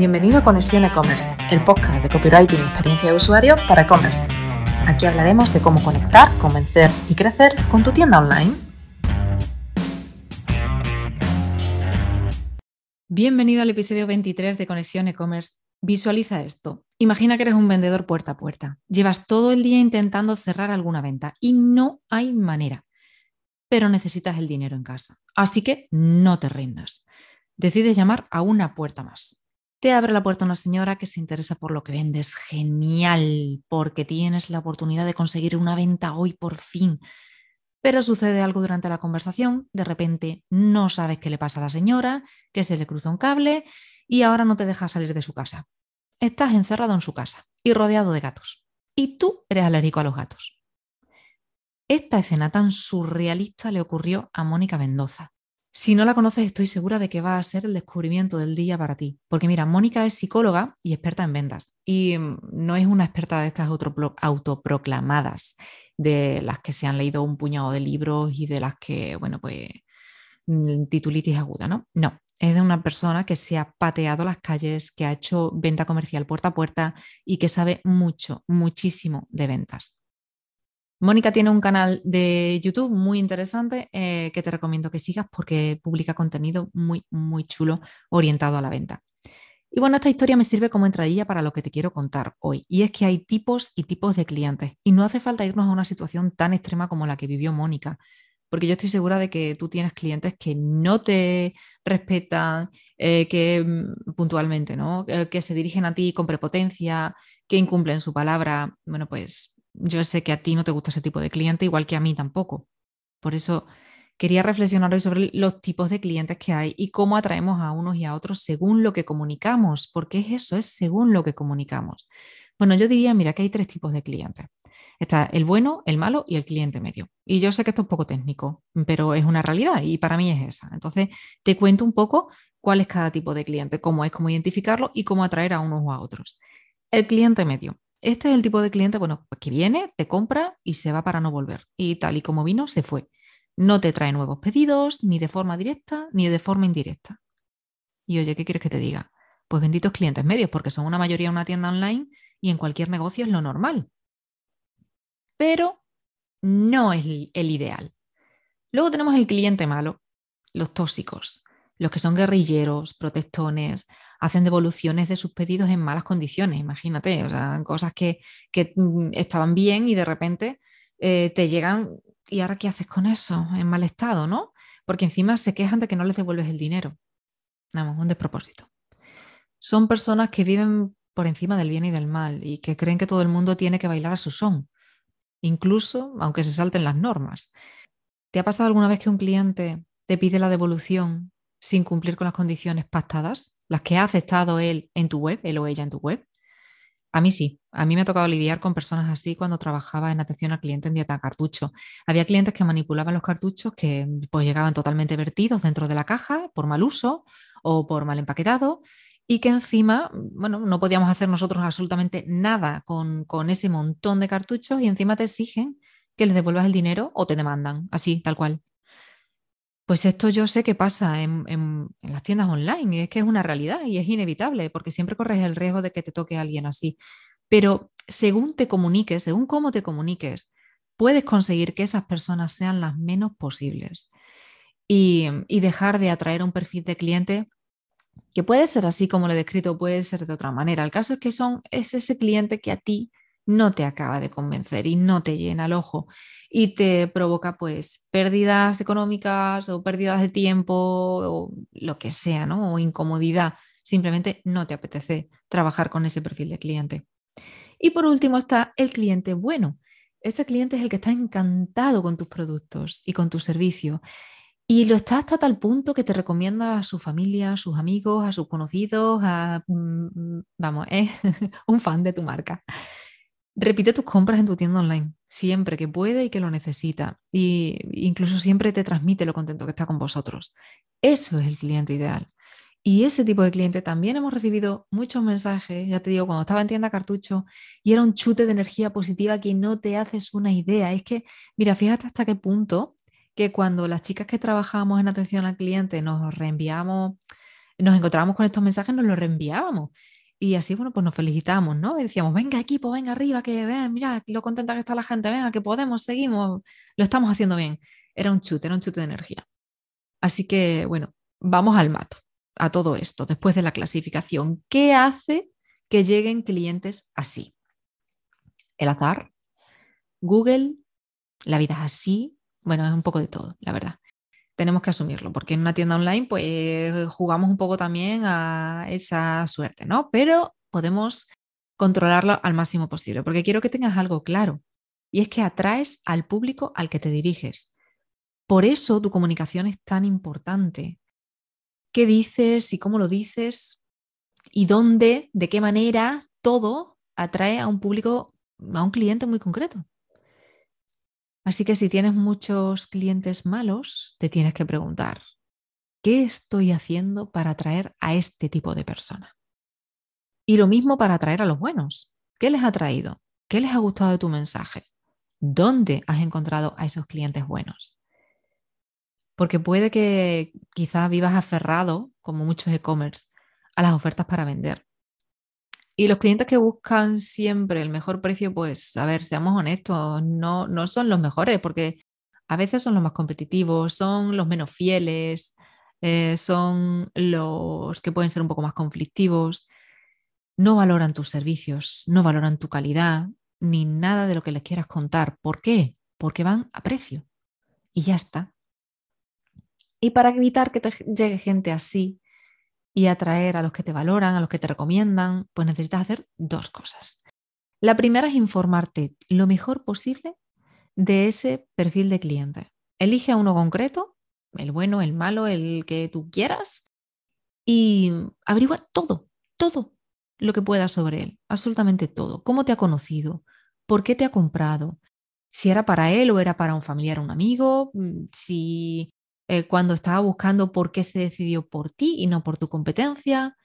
Bienvenido a Conexión E-Commerce, el podcast de copywriting y experiencia de usuario para e-commerce. Aquí hablaremos de cómo conectar, convencer y crecer con tu tienda online. Bienvenido al episodio 23 de Conexión E-Commerce. Visualiza esto. Imagina que eres un vendedor puerta a puerta. Llevas todo el día intentando cerrar alguna venta y no hay manera, pero necesitas el dinero en casa. Así que no te rindas. Decides llamar a una puerta más. Te abre la puerta una señora que se interesa por lo que vendes. Genial, porque tienes la oportunidad de conseguir una venta hoy por fin. Pero sucede algo durante la conversación, de repente no sabes qué le pasa a la señora, que se le cruza un cable y ahora no te deja salir de su casa. Estás encerrado en su casa y rodeado de gatos. Y tú eres alérgico a los gatos. Esta escena tan surrealista le ocurrió a Mónica Mendoza, si no la conoces, estoy segura de que va a ser el descubrimiento del día para ti. Porque mira, Mónica es psicóloga y experta en ventas. Y mm, no es una experta de estas autoproclamadas, de las que se han leído un puñado de libros y de las que, bueno, pues mm, titulitis aguda, ¿no? No, es de una persona que se ha pateado las calles, que ha hecho venta comercial puerta a puerta y que sabe mucho, muchísimo de ventas. Mónica tiene un canal de YouTube muy interesante eh, que te recomiendo que sigas porque publica contenido muy, muy chulo orientado a la venta. Y bueno, esta historia me sirve como entradilla para lo que te quiero contar hoy. Y es que hay tipos y tipos de clientes. Y no hace falta irnos a una situación tan extrema como la que vivió Mónica. Porque yo estoy segura de que tú tienes clientes que no te respetan, eh, que mm, puntualmente, ¿no? Eh, que se dirigen a ti con prepotencia, que incumplen su palabra. Bueno, pues yo sé que a ti no te gusta ese tipo de cliente, igual que a mí tampoco. Por eso quería reflexionar hoy sobre los tipos de clientes que hay y cómo atraemos a unos y a otros según lo que comunicamos, porque es eso, es según lo que comunicamos. Bueno, yo diría, mira, que hay tres tipos de clientes. Está el bueno, el malo y el cliente medio. Y yo sé que esto es poco técnico, pero es una realidad y para mí es esa. Entonces, te cuento un poco cuál es cada tipo de cliente, cómo es, cómo identificarlo y cómo atraer a unos o a otros. El cliente medio. Este es el tipo de cliente, bueno, pues que viene, te compra y se va para no volver. Y tal y como vino, se fue. No te trae nuevos pedidos, ni de forma directa, ni de forma indirecta. Y oye, ¿qué quieres que te diga? Pues benditos clientes medios, porque son una mayoría una tienda online y en cualquier negocio es lo normal. Pero no es el ideal. Luego tenemos el cliente malo, los tóxicos, los que son guerrilleros, protectones, hacen devoluciones de sus pedidos en malas condiciones, imagínate, o sea, cosas que, mm, estaban bien y de repente eh, te llegan y ahora qué haces con eso en mal estado, ¿no? Porque encima se quejan de que no les devuelves el dinero. Vamos, un despropósito. Son personas que viven por encima del bien y del mal y que creen que todo el mundo tiene que bailar a su son, incluso aunque se salten las normas. ¿Te ha pasado alguna vez que un cliente te pide la devolución sin cumplir con las condiciones pactadas? Las que ha aceptado él en tu web, él o ella en tu web? A mí sí, a mí me ha tocado lidiar con personas así cuando trabajaba en atención al cliente en dieta cartucho. Había clientes que manipulaban los cartuchos que pues llegaban totalmente vertidos dentro de la caja por mal uso o por mal empaquetado y que encima, bueno, no podíamos hacer nosotros absolutamente nada con, con ese montón de cartuchos y encima te exigen que les devuelvas el dinero o te demandan, así, tal cual. Pues esto yo sé que pasa en, las tiendas online y es que es una realidad y es inevitable porque siempre corres el riesgo de que te toque alguien así. Pero según te comuniques, según cómo te comuniques, puedes conseguir que esas personas sean las menos posibles y, y dejar de atraer un perfil de cliente que puede ser así como lo he descrito, puede ser de otra manera. El caso es que son, es ese cliente que a ti no te acaba de convencer y no te llena el ojo y te provoca pues pérdidas económicas o pérdidas de tiempo o lo que sea, ¿no? O incomodidad. Simplemente no te apetece trabajar con ese perfil de cliente. Y por último está el cliente bueno. Este cliente es el que está encantado con tus productos y con tu servicio. Y lo está hasta tal punto que te recomienda a su familia, a sus amigos, a sus conocidos, a, mm, mm, vamos, es un fan de tu marca. Repite tus compras en tu tienda online, siempre que puede y que lo necesita. Y incluso siempre te transmite lo contento que está con vosotros. Eso es el cliente ideal. Y ese tipo de cliente también hemos recibido muchos mensajes, ya te digo, cuando estaba en tienda cartucho, y era un chute de energía positiva que no te haces una idea. Es que, mira, fíjate hasta qué punto que cuando las chicas que trabajamos en atención al cliente nos reenviamos nos encontrábamos con estos mensajes, nos los reenviábamos. Y así, bueno, pues nos felicitamos, ¿no? Decíamos, venga equipo, venga arriba, que vean, mira lo contenta que está la gente, venga, que podemos, seguimos, lo estamos haciendo bien. Era un chute, era un chute de energía. Así que, bueno, vamos al mato, a todo esto, después de la clasificación. ¿Qué hace que lleguen clientes así? El azar, Google, la vida es así, bueno, es un poco de todo, la verdad. Tenemos que asumirlo, porque en una tienda online, pues jugamos un poco también a esa suerte, ¿no? Pero podemos controlarlo al máximo posible, porque quiero que tengas algo claro, y es que atraes al público al que te diriges. Por eso tu comunicación es tan importante. ¿Qué dices y cómo lo dices? ¿Y dónde, de qué manera todo atrae a un público, a un cliente muy concreto? Así que si tienes muchos clientes malos, te tienes que preguntar, ¿qué estoy haciendo para atraer a este tipo de persona? Y lo mismo para atraer a los buenos. ¿Qué les ha traído? ¿Qué les ha gustado de tu mensaje? ¿Dónde has encontrado a esos clientes buenos? Porque puede que quizás vivas aferrado, como muchos e-commerce, a las ofertas para vender. Y los clientes que buscan siempre el mejor precio, pues, a ver, seamos honestos, no, no son los mejores, porque a veces son los más competitivos, son los menos fieles, eh, son los que pueden ser un poco más conflictivos, no valoran tus servicios, no valoran tu calidad, ni nada de lo que les quieras contar. ¿Por qué? Porque van a precio. Y ya está. Y para evitar que te llegue gente así, y atraer a los que te valoran, a los que te recomiendan, pues necesitas hacer dos cosas. La primera es informarte lo mejor posible de ese perfil de cliente. Elige a uno concreto, el bueno, el malo, el que tú quieras, y averigua todo, todo lo que puedas sobre él, absolutamente todo. ¿Cómo te ha conocido? ¿Por qué te ha comprado? Si era para él o era para un familiar o un amigo, mm, si eh, cuando estaba buscando por qué se decidió por ti y no por tu competencia,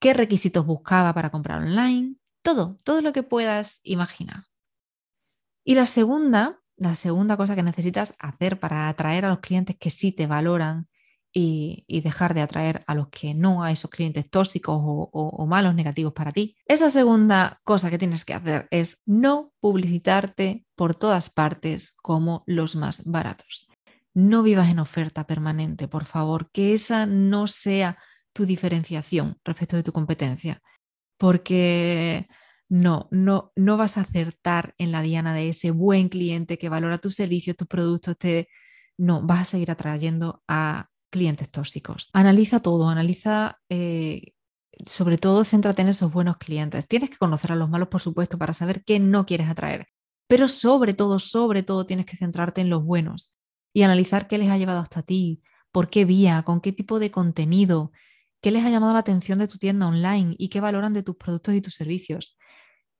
qué requisitos buscaba para comprar online, todo, todo lo que puedas imaginar. Y la segunda, la segunda cosa que necesitas hacer para atraer a los clientes que sí te valoran y, dejar de atraer a los que no, a esos clientes tóxicos o, o malos, negativos para ti. Esa segunda cosa que tienes que hacer es no publicitarte por todas partes como los más baratos no vivas en oferta permanente, por favor, que esa no sea tu diferenciación respecto de tu competencia, porque no, no, no vas a acertar en la diana de ese buen cliente que valora tus servicios, tus productos, te... no, vas a seguir atrayendo a clientes tóxicos. Analiza todo, analiza, eh, sobre todo, céntrate en esos buenos clientes. Tienes que conocer a los malos, por supuesto, para saber qué no quieres atraer, pero sobre todo, sobre todo, tienes que centrarte en los buenos y analizar qué les ha llevado hasta ti, por qué vía, con qué tipo de contenido, qué les ha llamado la atención de tu tienda online y qué valoran de tus productos y tus servicios.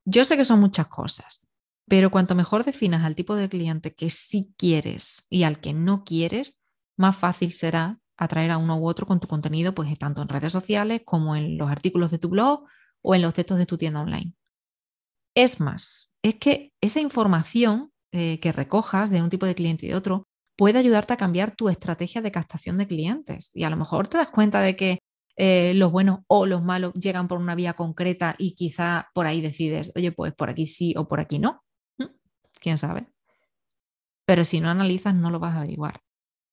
Yo sé que son muchas cosas, pero cuanto mejor definas al tipo de cliente que sí quieres y al que no quieres, más fácil será atraer a uno u otro con tu contenido, pues tanto en redes sociales como en los artículos de tu blog o en los textos de tu tienda online. Es más, es que esa información eh, que recojas de un tipo de cliente y de otro puede ayudarte a cambiar tu estrategia de captación de clientes. Y a lo mejor te das cuenta de que eh, los buenos o los malos llegan por una vía concreta y quizá por ahí decides, oye, pues por aquí sí o por aquí no. ¿Mm? ¿Quién sabe? Pero si no analizas, no lo vas a averiguar.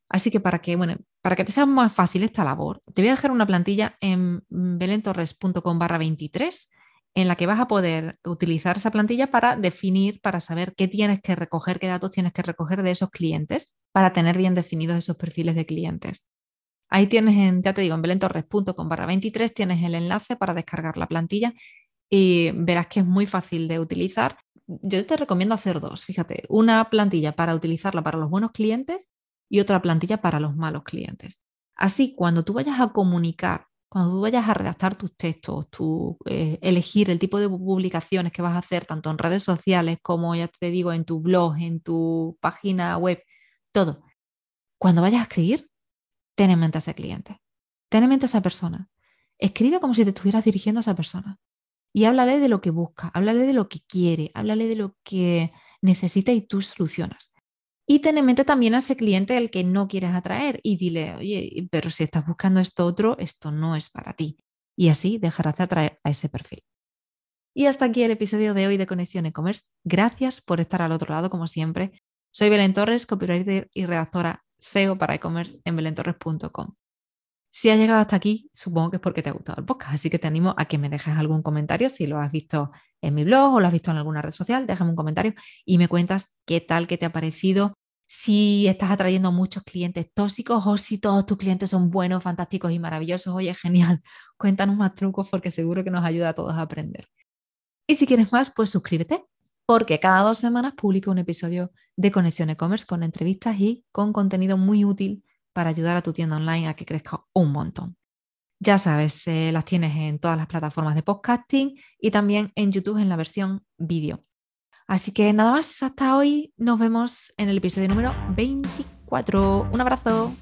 Así que para que, bueno, para que te sea más fácil esta labor, te voy a dejar una plantilla en belentorres.com barra 23 en la que vas a poder utilizar esa plantilla para definir, para saber qué tienes que recoger, qué datos tienes que recoger de esos clientes para tener bien definidos esos perfiles de clientes. Ahí tienes, en, ya te digo, en belentorres.com barra 23 tienes el enlace para descargar la plantilla y verás que es muy fácil de utilizar. Yo te recomiendo hacer dos, fíjate, una plantilla para utilizarla para los buenos clientes y otra plantilla para los malos clientes. Así, cuando tú vayas a comunicar cuando tú vayas a redactar tus textos, tu, eh, elegir el tipo de publicaciones que vas a hacer, tanto en redes sociales como, ya te digo, en tu blog, en tu página web, todo. Cuando vayas a escribir, ten en mente a ese cliente, ten en mente a esa persona. Escribe como si te estuvieras dirigiendo a esa persona y háblale de lo que busca, háblale de lo que quiere, háblale de lo que necesita y tú solucionas. Y ten en mente también a ese cliente al que no quieres atraer y dile, oye, pero si estás buscando esto otro, esto no es para ti. Y así dejarás de atraer a ese perfil. Y hasta aquí el episodio de hoy de Conexión E-Commerce. Gracias por estar al otro lado, como siempre. Soy Belén Torres, copywriter y redactora SEO para e-commerce en belentorres.com. Si has llegado hasta aquí, supongo que es porque te ha gustado el podcast, así que te animo a que me dejes algún comentario si lo has visto en mi blog o lo has visto en alguna red social, déjame un comentario y me cuentas qué tal, qué te ha parecido, si estás atrayendo muchos clientes tóxicos o si todos tus clientes son buenos, fantásticos y maravillosos. Oye, genial, cuéntanos más trucos porque seguro que nos ayuda a todos a aprender. Y si quieres más, pues suscríbete, porque cada dos semanas publico un episodio de Conexión E-Commerce con entrevistas y con contenido muy útil para ayudar a tu tienda online a que crezca un montón. Ya sabes, eh, las tienes en todas las plataformas de podcasting y también en YouTube en la versión vídeo. Así que nada más, hasta hoy nos vemos en el episodio número 24. Un abrazo.